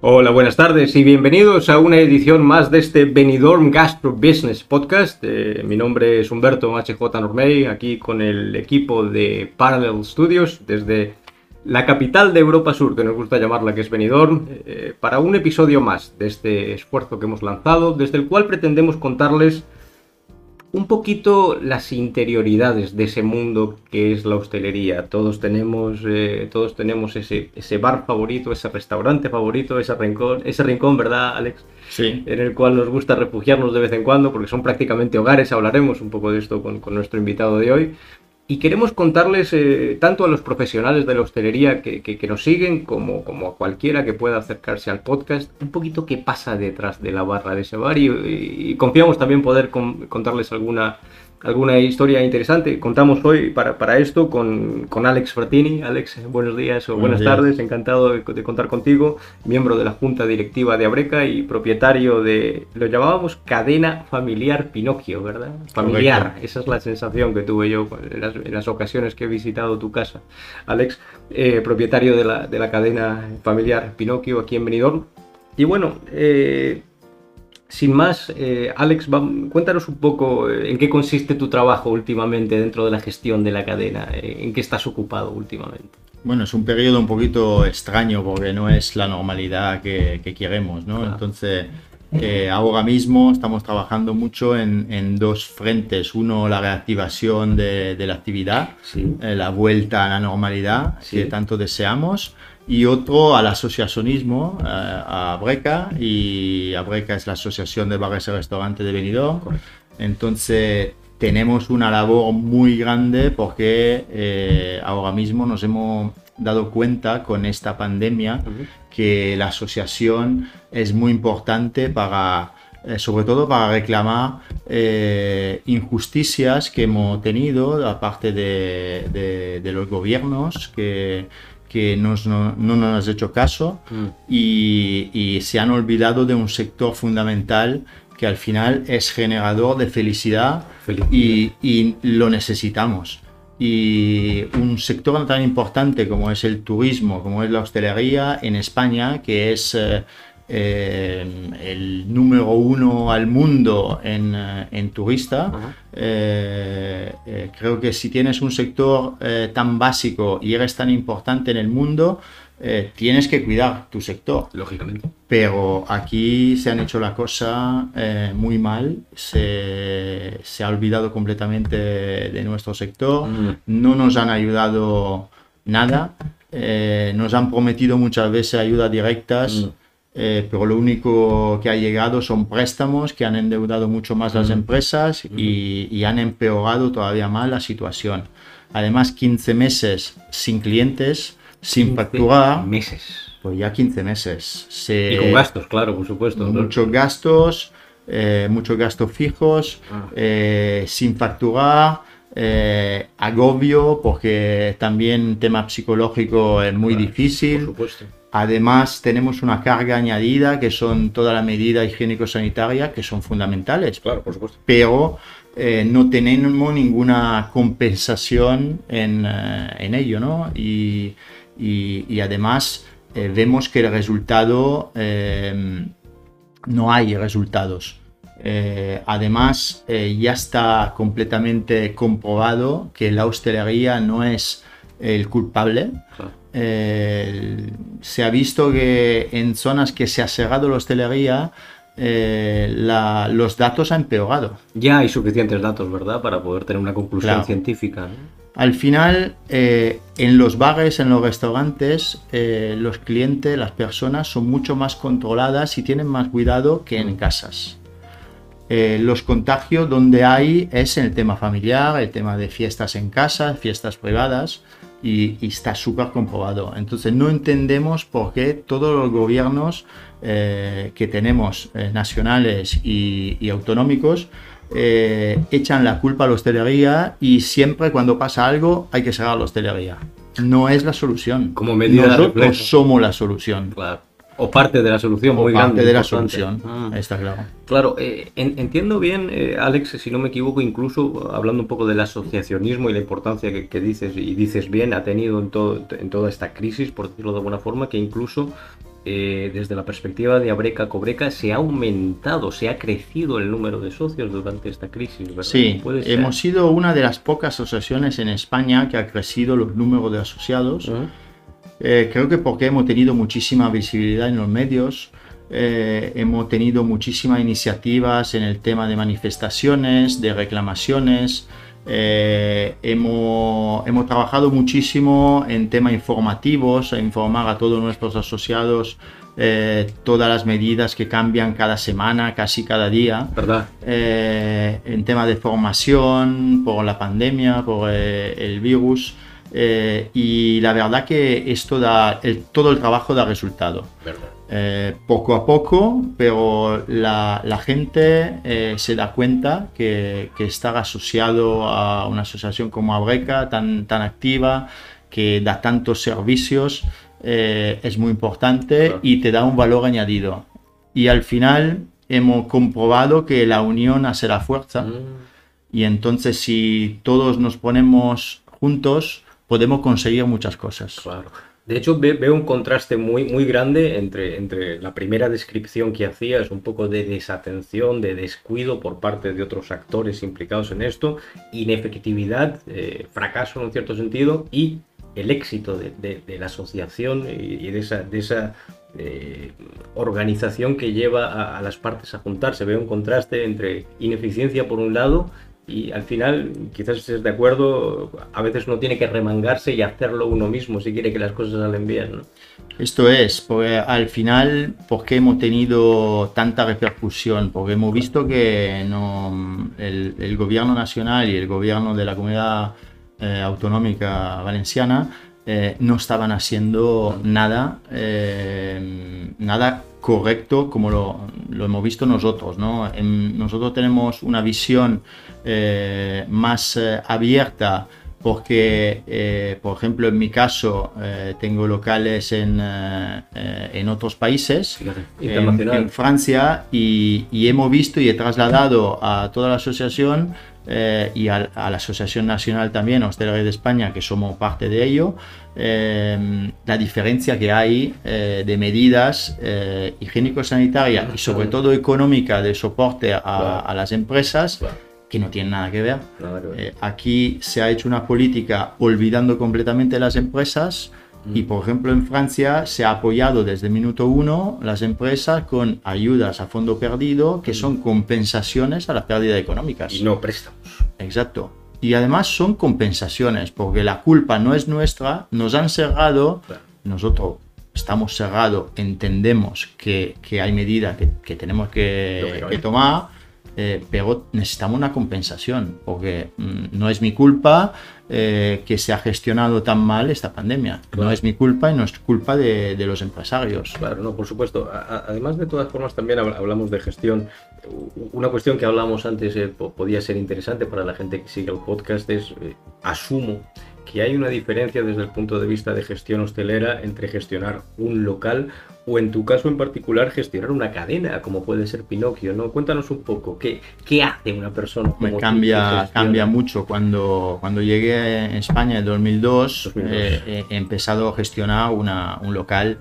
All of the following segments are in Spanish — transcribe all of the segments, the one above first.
Hola, buenas tardes y bienvenidos a una edición más de este Benidorm Gastro Business Podcast. Eh, mi nombre es Humberto HJ Normey, aquí con el equipo de Parallel Studios desde la capital de Europa Sur, que nos gusta llamarla, que es Benidorm, eh, para un episodio más de este esfuerzo que hemos lanzado, desde el cual pretendemos contarles un poquito las interioridades de ese mundo que es la hostelería. Todos tenemos, eh, todos tenemos ese, ese bar favorito, ese restaurante favorito, ese rincón, ese rincón, ¿verdad, Alex? Sí. En el cual nos gusta refugiarnos de vez en cuando, porque son prácticamente hogares. Hablaremos un poco de esto con, con nuestro invitado de hoy. Y queremos contarles eh, tanto a los profesionales de la hostelería que, que, nos siguen como, como, a cualquiera que pueda acercarse al podcast un poquito qué pasa detrás de la barra de ese bar y, confiamos también poder con, contarles alguna alguna historia interesante. Contamos hoy para, para esto con, con, Alex Fratini. Alex, buenos días o buenas, días. tardes, encantado de, de, contar contigo, miembro de la Junta Directiva de Abreca y propietario de, lo llamábamos cadena familiar Pinocchio, ¿verdad? Familiar, Correcto. esa es la sensación que tuve yo en las, en las, ocasiones que he visitado tu casa. Alex, eh, propietario de la, de la cadena familiar Pinocchio aquí en Benidorm. Y bueno, eh, sin más, eh, Alex, va, cuéntanos un poco eh, en qué consiste tu trabajo últimamente dentro de la gestión de la cadena, eh, en qué estás ocupado últimamente. Bueno, es un periodo un poquito extraño porque no es la normalidad que, que queremos, ¿no? Claro. Entonces, eh, ahora mismo estamos trabajando mucho en, en, dos frentes. Uno, la reactivación de, de la actividad, sí. eh, la vuelta a la normalidad sí. que tanto deseamos y otro al asociacionismo, eh, a Breca, y Abreca es la Asociación de Bares y Restaurantes de Benidorm. Entonces tenemos una labor muy grande porque eh, ahora mismo nos hemos dado cuenta con esta pandemia uh -huh. que la asociación es muy importante para, eh, sobre todo para reclamar eh, injusticias que hemos tenido aparte de, de, de los gobiernos que que nos, no, no, nos han hecho caso mm. y, y, se han olvidado de un sector fundamental que al final es generador de felicidad, felicidad. Y, y, lo necesitamos. Y un sector tan importante como es el turismo, como es la hostelería en España, que es eh, eh, el número uno al mundo en, eh, en turista. Uh -huh. eh, creo que si tienes un sector tan básico y eres tan importante en el mundo, tienes que cuidar tu sector. Lógicamente. Pero aquí se han hecho la cosa muy mal, se, se, ha olvidado completamente de nuestro sector, mm. no nos han ayudado nada, nos han prometido muchas veces ayudas directas. Mm eh, pero lo único que ha llegado son préstamos que han endeudado mucho más las empresas y, y, han empeorado todavía más la situación. Además, 15 meses sin clientes, sin facturar. Meses. Pues ya 15 meses. Se, y con gastos, claro, por supuesto. Muchos ¿no? gastos, eh, muchos gastos fijos, ah. eh, sin facturar. Eh, agobio porque también tema psicológico es muy claro, difícil. Por supuesto. Además, tenemos una carga añadida que son toda la medida higiénico-sanitaria que son fundamentales. Claro, por supuesto. Pero eh, no tenemos ninguna compensación en, eh, en ello, ¿no? Y, y, y además eh, vemos que el resultado, eh, no hay resultados. Además, ya está completamente comprobado que la hostelería no es el culpable. Claro. Eh, se ha visto que en zonas que se ha cerrado la hostelería, eh, la, los datos han empeorado. Ya hay suficientes datos, ¿verdad? Para poder tener una conclusión claro. científica. Al final, eh, en los bares, en los restaurantes, los clientes, las personas son mucho más controladas y tienen más cuidado que en casas. Los contagios donde hay es en el tema familiar, el tema de fiestas en casa, fiestas privadas y, y está súper comprobado. Entonces no entendemos por qué todos los gobiernos eh, que tenemos, eh, nacionales y, y autonómicos, eh, echan la culpa a la hostelería y siempre cuando pasa algo hay que cerrar la hostelería. No es la solución. Como medida Nosotros somos la solución. Claro. O parte de la solución, o muy parte grande. de la importante. solución, Ah. está claro. Claro, eh, en- entiendo bien, eh, Alex, si no me equivoco, incluso hablando un poco del asociacionismo y la importancia que, que dices, y dices bien, ha tenido en, todo, en toda esta crisis, por decirlo de alguna forma, que incluso eh, desde la perspectiva de Abreca Cobreca, se ha aumentado, se ha crecido el número de socios durante esta crisis, ¿verdad? Sí, hemos sido una de las pocas asociaciones en España que ha crecido los números de asociados. Eh, creo que porque hemos tenido muchísima visibilidad en los medios, eh, hemos tenido muchísimas iniciativas en el tema de manifestaciones, de reclamaciones. Eh, hemos, hemos, trabajado muchísimo en temas informativos, a informar a todos nuestros asociados todas las medidas que cambian cada semana, casi cada día. ¿Verdad? en tema de formación, por la pandemia, por el virus. Eh, y la verdad que esto da, todo el trabajo da resultado. Eh, poco a poco, pero la, gente eh, se da cuenta que, estar asociado a una asociación como Abreca, tan, tan activa, que da tantos servicios, es muy importante y te da un valor añadido. Y al final hemos comprobado que la unión hace la fuerza. Mm. Y entonces si todos nos ponemos juntos, podemos conseguir muchas cosas. Claro. De hecho, veo un contraste muy, muy grande entre, entre la primera descripción que hacías, un poco de desatención, de descuido por parte de otros actores implicados en esto, inefectividad, eh, fracaso en un cierto sentido, y el éxito de, la asociación y, de esa, de esa eh, organización que lleva a, a, las partes a juntarse. Veo un contraste entre ineficiencia por un lado y al final, quizás estés de acuerdo, a veces uno tiene que remangarse y hacerlo uno mismo si quiere que las cosas salen bien. ¿no? Esto es, porque al final, ¿por qué hemos tenido tanta repercusión? Porque hemos visto que no, el, gobierno nacional y el gobierno de la comunidad eh, autonómica valenciana eh, no estaban haciendo nada, eh, nada correcto como lo, hemos visto nosotros. ¿no? nosotros tenemos una visión eh, más eh, abierta porque, eh, por ejemplo, en mi caso, tengo locales en, en otros países, en, Francia, y, hemos visto y he trasladado a toda la asociación y a, la Asociación Nacional también, Hostelería de España, que somos parte de ello, la diferencia que hay de medidas higiénico-sanitarias y sobre todo económica de soporte a, las empresas que no tiene nada que ver. Eh, aquí se ha hecho una política olvidando completamente las empresas mm. y, por ejemplo, en Francia se ha apoyado desde minuto uno las empresas con ayudas a fondo perdido, que mm. son compensaciones a la pérdida económicas. Y no préstamos. Exacto. Y además son compensaciones, porque la culpa no es nuestra, nos han cerrado, nosotros estamos cerrados, entendemos que, que hay medidas que, que tenemos que, que tomar eh, pero necesitamos una compensación, porque mm, no es mi culpa eh, que se ha gestionado tan mal esta pandemia. No es mi culpa y no es culpa de, los empresarios. Claro, no, por supuesto. además, de todas formas, también hablamos de gestión. Una cuestión que hablamos antes eh, podía ser interesante para la gente que sigue el podcast es, asumo, que hay una diferencia desde el punto de vista de gestión hostelera entre gestionar un local o en tu caso en particular gestionar una cadena como puede ser Pinocchio, ¿no? Cuéntanos un poco, ¿qué, qué hace una persona? Me cambia, cambia mucho. Cuando, cuando llegué a España en 2002, eh, he empezado a gestionar una, un local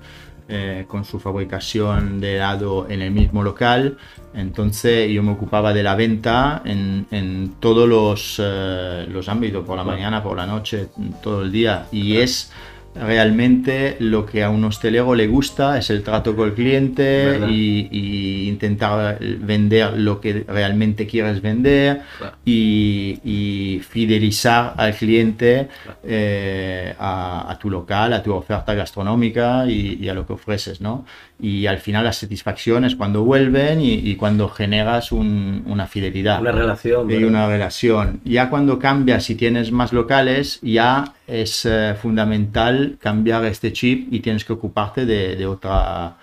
eh, con su fabricación de helado en el mismo local. Entonces yo me ocupaba de la venta en, en todos los, eh, los ámbitos, por la mañana, por la noche, todo el día. Y es realmente lo que a un hostelero le gusta es el trato con el cliente y, intentar vender lo que realmente quieres vender y, fidelizar al cliente eh, a, tu local, a tu oferta gastronómica y, a lo que ofreces, ¿no? Y al final la satisfacción es cuando vuelven y, cuando generas una fidelidad. Una relación. Y una relación. Ya cuando cambias y tienes más locales, ya es eh, fundamental cambiar este chip y tienes que ocuparte de, otra,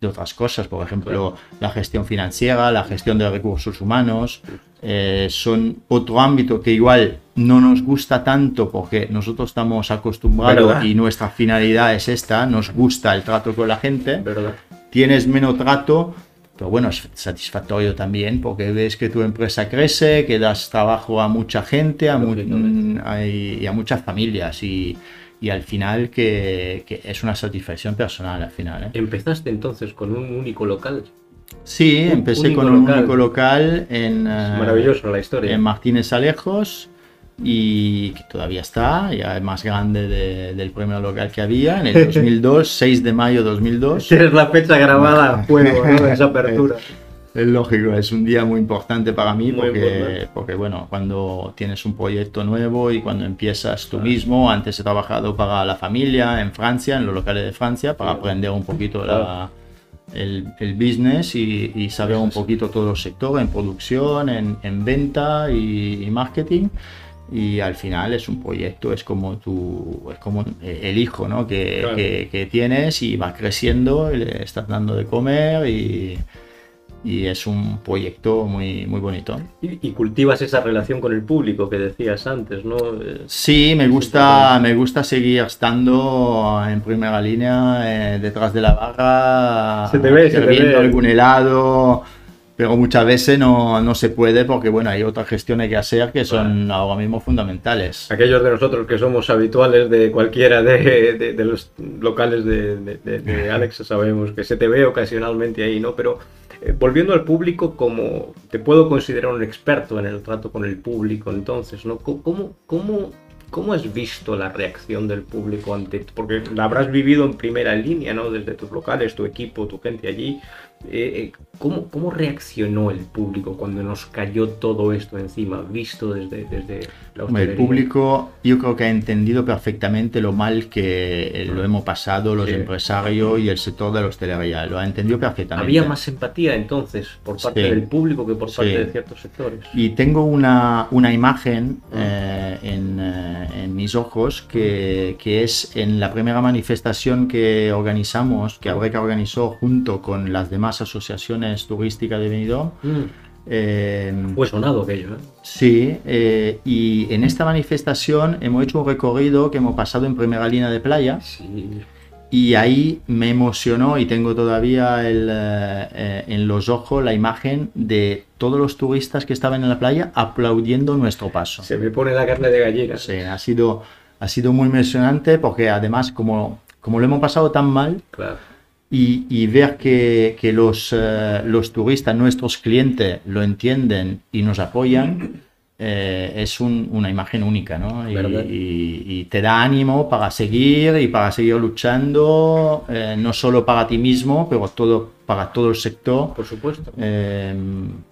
de otras cosas, por ejemplo, la gestión financiera, la gestión de recursos humanos, eh, son otro ámbito que igual no nos gusta tanto porque nosotros estamos acostumbrados y nuestra finalidad es esta, nos gusta el trato con la gente, tienes menos trato, pero bueno, es satisfactorio también porque ves que tu empresa crece, que das trabajo a mucha gente a y a muchas familias y, y al final que, que, es una satisfacción personal al final. ¿eh? ¿Empezaste entonces con un único local? Sí, empecé con un único local en, maravilloso la historia. en Martínez Alejos y que todavía está, ya es más grande del primer local que había, en el 2002, 6 de mayo de 2002. Es la fecha grabada a fuego, ¿no? esa apertura. Es lógico, es un día muy importante para mí porque, porque, bueno, cuando tienes un proyecto nuevo y cuando empiezas tú mismo, antes he trabajado para la familia en Francia, en los locales de Francia, para aprender un poquito el, el, business y, saber un poquito todo el sector en producción, en, en venta y, y marketing y al final es un proyecto, es como tu, es como el hijo ¿no? que, que, tienes y va creciendo, y le estás dando de comer y, y es un proyecto muy, muy bonito. Y, cultivas esa relación con el público que decías antes, ¿no? Sí, me gusta, me gusta seguir estando en primera línea, eh, detrás de la barra, se te ve, se te ve. algún helado pero muchas veces no, no, se puede porque bueno hay otras gestiones que hacer que son ahora mismo fundamentales. Aquellos de nosotros que somos habituales de cualquiera de, de, los locales de, de, Alex sabemos que se te ve ocasionalmente ahí, ¿no? Pero eh, volviendo al público, como te puedo considerar un experto en el trato con el público, entonces, ¿no? ¿Cómo, cómo, cómo has visto la reacción del público ante, porque la habrás vivido en primera línea, ¿no? Desde tus locales, tu equipo, tu gente allí. Eh, eh, ¿cómo, ¿cómo, reaccionó el público cuando nos cayó todo esto encima, visto desde, desde la El público yo creo que ha entendido perfectamente lo mal que lo hemos pasado los empresarios y el sector de la hostelería, lo ha entendido perfectamente. Había más empatía entonces por parte del público que por parte de ciertos sectores. Y tengo una, una imagen ah. eh, en, en, mis ojos que, que, es en la primera manifestación que organizamos, que Abreca organizó junto con las demás asociaciones turísticas de Benidorm. Mm. Eh, Fue sonado aquello, ¿eh? Sí, eh, y en esta manifestación hemos hecho un recorrido que hemos pasado en primera línea de playa. Y ahí me emocionó y tengo todavía en los ojos la imagen de todos los turistas que estaban en la playa aplaudiendo nuestro paso. Se me pone la carne de gallina. Sí, ha sido, ha sido muy emocionante porque además como, como lo hemos pasado tan mal, claro y, ver que, que los, eh, los, turistas, nuestros clientes, lo entienden y nos apoyan, eh, es una imagen única, ¿no? Y, te da ánimo para seguir y para seguir luchando, eh, no solo para ti mismo, pero todo, para todo el sector. Por supuesto.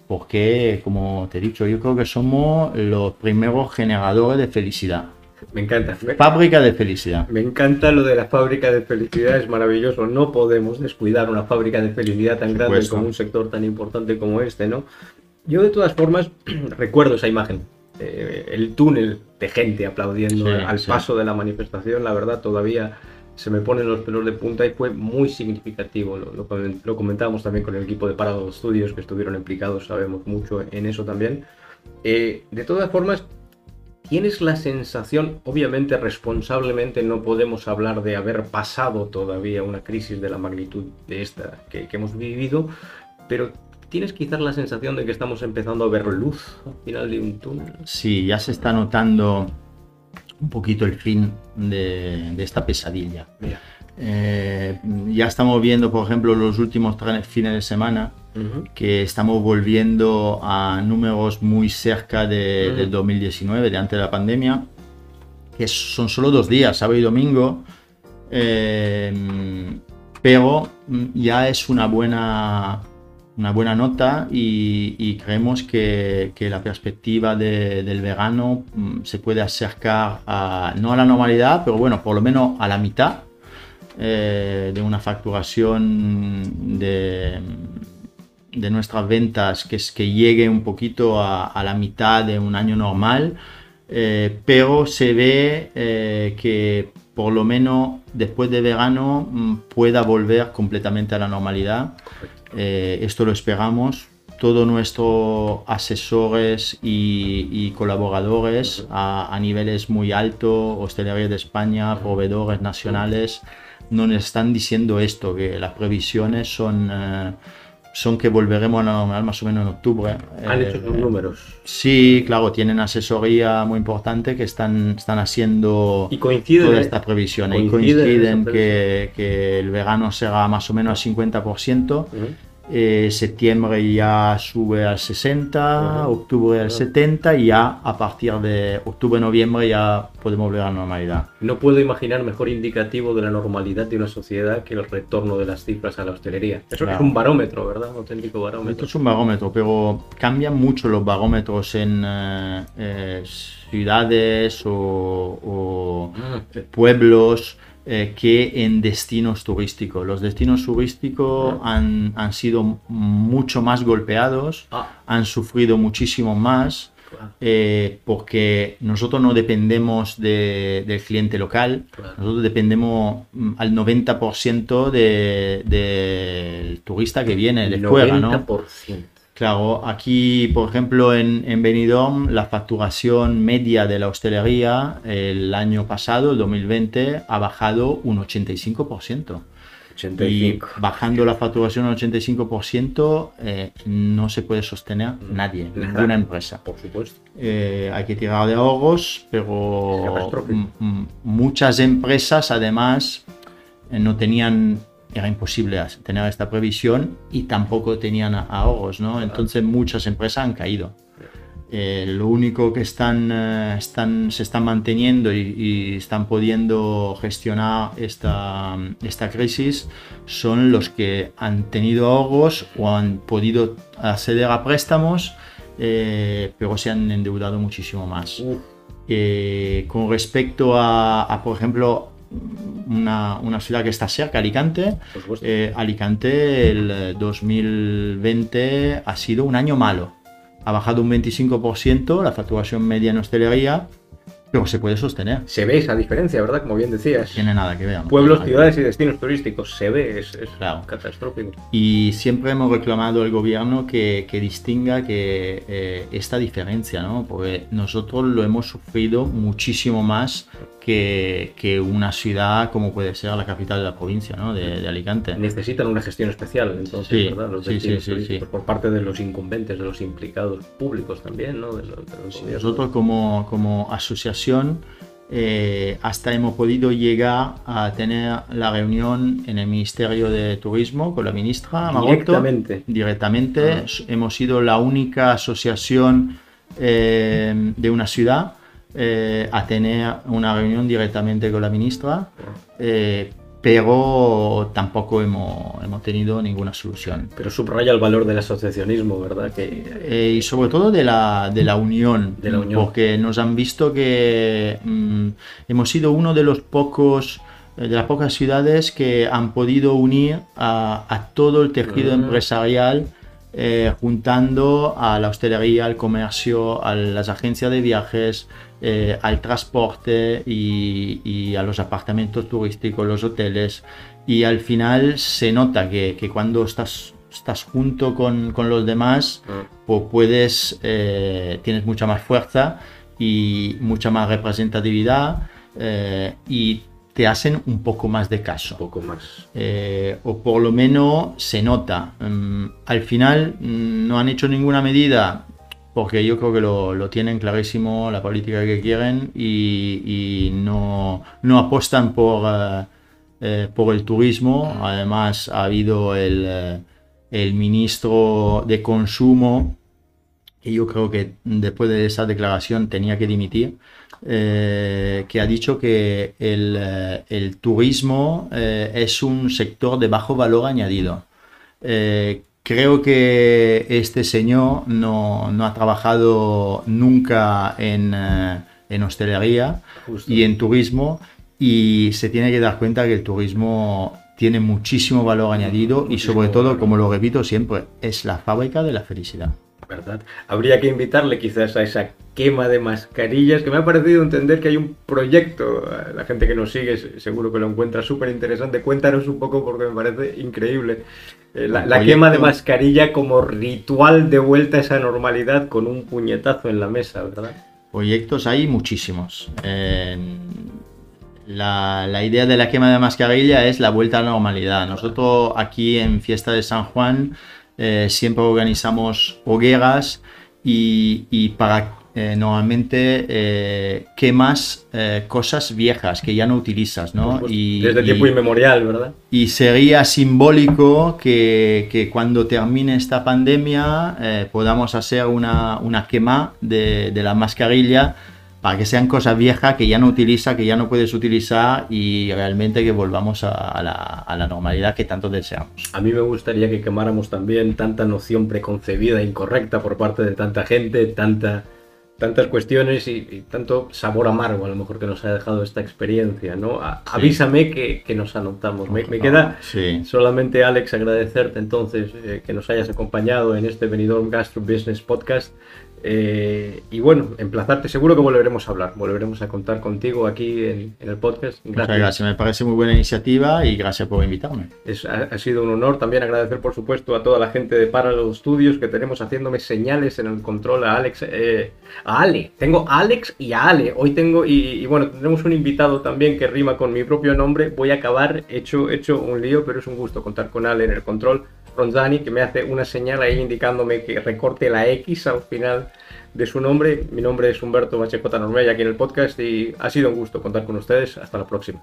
porque, como te he dicho, yo creo que somos los primeros generadores de felicidad. Me encanta. Fábrica de felicidad. Me encanta lo de la fábrica de felicidad, es maravilloso. No podemos descuidar una fábrica de felicidad tan grande como un sector tan importante como este, ¿no? Yo de todas formas recuerdo esa imagen, eh, el túnel de gente aplaudiendo al paso de la manifestación, la verdad todavía se me ponen los pelos de punta y fue muy significativo. Lo, lo, comentábamos también con el equipo de Parado Studios que estuvieron implicados, sabemos mucho en eso también. Eh, de todas formas, tienes la sensación, obviamente responsablemente no podemos hablar de haber pasado todavía una crisis de la magnitud de esta que, hemos vivido, pero tienes quizás la sensación de que estamos empezando a ver luz al final de un túnel. Sí, ya se está notando un poquito el fin de, esta pesadilla. Eh, ya estamos viendo, por ejemplo, los últimos fines de semana que estamos volviendo a números muy cerca de, del 2019, de antes de la pandemia, que son solo dos días, sábado y domingo, eh, pero mm, ya es una buena, una buena nota y, creemos que, que, la perspectiva del verano mm, se puede acercar a, no a la normalidad, pero bueno, por lo menos a la mitad. Eh, de una facturación de, de nuestras ventas que, es, que llegue un poquito a, la mitad de un año normal, eh, pero se ve eh, que por lo menos después de verano mm, pueda volver completamente a la normalidad. Eh, esto lo esperamos. Todos nuestros asesores y, colaboradores a, niveles muy altos, hostelería de España, proveedores nacionales, nos están diciendo esto, que las previsiones son son que volveremos a la normalidad más o menos en octubre. Han Eh, hecho sus números. Sí, claro, tienen asesoría muy importante que están, están haciendo Y coincide. toda esta previsión. Y coincide coinciden esa que, que el verano será más o menos al 50%. Ujú. Eh, septiembre ya sube al 60, Ujú. octubre al Ujú. 70 y ya a partir de octubre-noviembre ya podemos volver a la normalidad. No puedo imaginar mejor indicativo de la normalidad de una sociedad que el retorno de las cifras a la hostelería. Eso Claro. es un barómetro, ¿verdad? Un auténtico Esto barómetro. es un barómetro, pero cambian mucho los barómetros en eh, eh, ciudades o, o, Ah, eh, pueblos eh, que en destinos turísticos. Los destinos turísticos han, han sido mucho más golpeados, ah, han sufrido muchísimo más. claro, eh, porque nosotros no dependemos de- del cliente local, claro. nosotros dependemos mm, al 90% de- del turista que viene de fuera, ¿no? 90%. Claro, aquí, por ejemplo, en, en Benidorm, la facturación media de la hostelería el año pasado, el 2020, ha bajado un 85%. Y 85. bajando la facturación al 85%, eh, no se puede sostener nadie, Nada. ninguna empresa. Por supuesto. Eh, hay que tirar de ahorros, pero Catastrófico. m- m- muchas empresas además eh, no tenían, era imposible tener esta previsión y tampoco tenían ahorros, ¿no? Entonces muchas empresas han caído. Eh, lo único que están, eh, están, se están manteniendo y, y están pudiendo gestionar esta, esta crisis son los que han tenido ahorros o han podido acceder a préstamos, eh, pero se han endeudado muchísimo más. Eh, con respecto a, a, por ejemplo, una, una ciudad que está cerca, Alicante, eh, Alicante el eh, 2020 ha sido un año malo. Ha bajado un 25% la facturación media en hostelería, pero se puede sostener. Se ve esa diferencia, ¿verdad? Como bien decías. No tiene nada que ver. ¿no? Pueblos, ciudades y destinos turísticos. Se ve, es, es Claro. catastrófico. Y siempre hemos reclamado al gobierno que, que distinga que eh, esta diferencia, ¿no? Porque nosotros lo hemos sufrido muchísimo más que, que una ciudad como puede ser la capital de la provincia, ¿no? De, de Alicante. Necesitan una gestión especial, entonces, Sí, ¿verdad? Los sí, sí, por parte de los incumbentes, de los implicados públicos también, ¿no? De los- de los gobiernos. Nosotros como, como asociación eh, hasta hemos podido llegar a tener la reunión en el Ministerio de Turismo con la ministra. Directamente. Directamente. Ah. Hemos sido la única asociación eh, de una ciudad eh, a tener una reunión directamente con la ministra. eh, pero tampoco hemos, hemos tenido ninguna solución. Pero subraya el valor del asociacionismo, ¿verdad? Que Eh, y sobre todo de la, de la unión, De la unión. porque nos han visto que mm, hemos sido uno de los pocos eh, de las pocas ciudades que han podido unir a, a todo el tejido Ah. empresarial eh, juntando a la hostelería, al comercio, a las agencias de viajes, eh, al transporte y, y a los apartamentos turísticos, los hoteles. Y al final se nota que, que cuando estás, estás junto con, con los demás, Ah. pues puedes, eh, tienes mucha más fuerza y mucha más representatividad eh, y te hacen un poco más de caso. un poco más. Eh, o por lo menos se nota. Mm, al final mm, no han hecho ninguna medida porque yo creo que lo, lo tienen clarísimo la política que quieren y, y no, no apostan por, eh, por el turismo. Además ha habido el, eh, el ministro de consumo y yo creo que después de esa declaración tenía que dimitir, eh, que ha dicho que el, eh, el turismo eh, es un sector de bajo valor añadido. Eh, creo que este señor no, no ha trabajado nunca en, eh, en hostelería Justo. y en turismo y se tiene que dar cuenta que el turismo tiene muchísimo valor añadido y Muchísimo sobre todo, valor. como lo repito siempre, es la fábrica de la felicidad. ¿Verdad? Habría que invitarle quizás a esa quema de mascarillas, que me ha parecido entender que hay un proyecto, eh, la gente que nos sigue se- seguro que lo encuentra súper interesante, cuéntanos un poco porque me parece increíble. Eh, la, quema de mascarilla como ritual de vuelta a esa normalidad con un puñetazo en la mesa, ¿verdad? Proyectos hay muchísimos. Eh, la, la idea de la quema de mascarilla es la vuelta a la normalidad. Nosotros aquí en Fiesta de San Juan eh, siempre organizamos hogueras y, y para eh, normalmente eh, quemas eh, cosas viejas que ya no utilizas, ¿no? Y, Desde tiempo inmemorial, ¿verdad? Y sería simbólico que, que cuando termine esta pandemia podamos hacer una, una quema de, de, la mascarilla para que sean cosas viejas que ya no utiliza, que ya no puedes utilizar y realmente que volvamos a, a, la, a la normalidad que tanto deseamos. A mí me gustaría que quemáramos también tanta noción preconcebida, incorrecta por parte de tanta gente, tanta tantas cuestiones y, y, tanto sabor amargo a lo mejor que nos ha dejado esta experiencia, ¿no? A, sí. Avísame que, que, nos anotamos. Me, me queda sí. solamente, Alex, agradecerte entonces eh, que nos hayas acompañado en este Benidorm Gastro Business Podcast. Eh, y bueno, emplazarte, seguro que volveremos a hablar, volveremos a contar contigo aquí en, en el podcast. Gracias. Muchas gracias, me parece muy buena iniciativa y gracias por invitarme. Es, ha, ha, sido un honor también agradecer, por supuesto, a toda la gente de Parallel Studios que tenemos haciéndome señales en el control, a Alex, eh, a Ale. Tengo a Alex y a Ale. Hoy tengo, y, y, bueno, tenemos un invitado también que rima con mi propio nombre. Voy a acabar hecho, hecho un lío, pero es un gusto contar con Ale en el control. Ronzani, que me hace una señal ahí indicándome que recorte la X al final de su nombre. Mi nombre es Humberto Machecota Normella aquí en el podcast y ha sido un gusto contar con ustedes. Hasta la próxima.